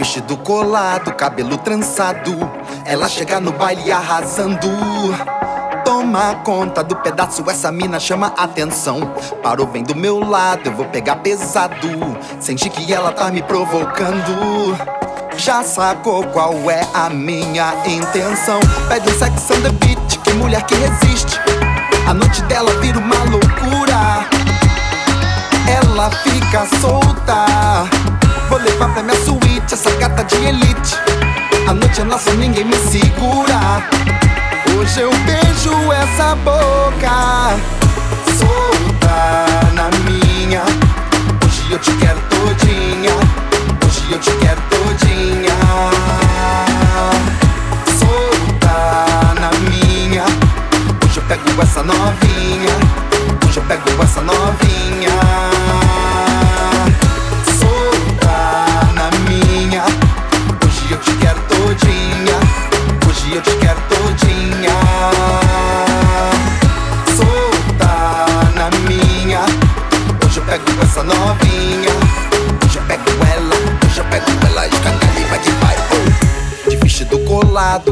vestido colado, cabelo trançado. Ela chega no baile arrasando. Toma conta do pedaço, essa mina chama atenção. Parou bem do meu lado, eu vou pegar pesado. Senti que ela tá me provocando. Já sacou qual é a minha intenção? Pede um sex on the beat, que mulher que resiste. A noite dela vira uma loucura. Ela fica solta. Vou levar pra minha essa gata de elite. A noite é nossa, ninguém me segura. Hoje eu beijo essa boca. Solta na minha. Hoje eu te quero todinha. Hoje eu te quero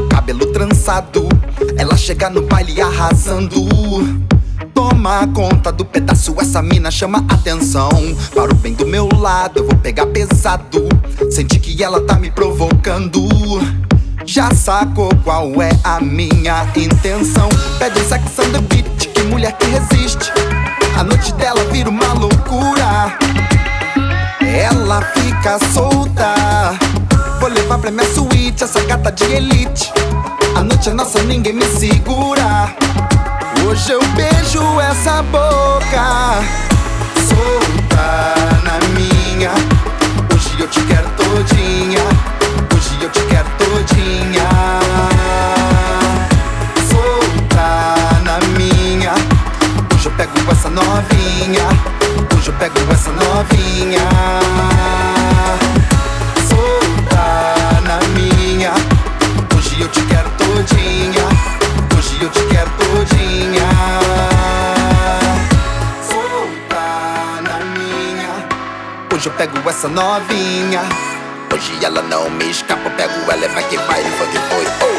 cabelo trançado. Ela chega no baile arrasando. Toma conta do pedaço, essa mina chama atenção. Para o bem do meu lado, eu vou pegar pesado. Senti que ela tá me provocando. Já sacou qual é a minha intenção? Pede sex on the beat, que mulher que resiste. A noite dela vira uma loucura. Ela fica solta. Vou levar pra minha essa gata de elite. A noite é nossa, ninguém me segura. Hoje eu beijo essa boca. Solta na minha. Hoje eu te quero todinha. Hoje eu te quero todinha. Solta na minha. Hoje eu pego essa novinha. Hoje eu pego essa novinha. Hoje eu pego essa novinha. Hoje ela não me escapa. Eu pego ela e vai que vai, ele foi que foi. Oh.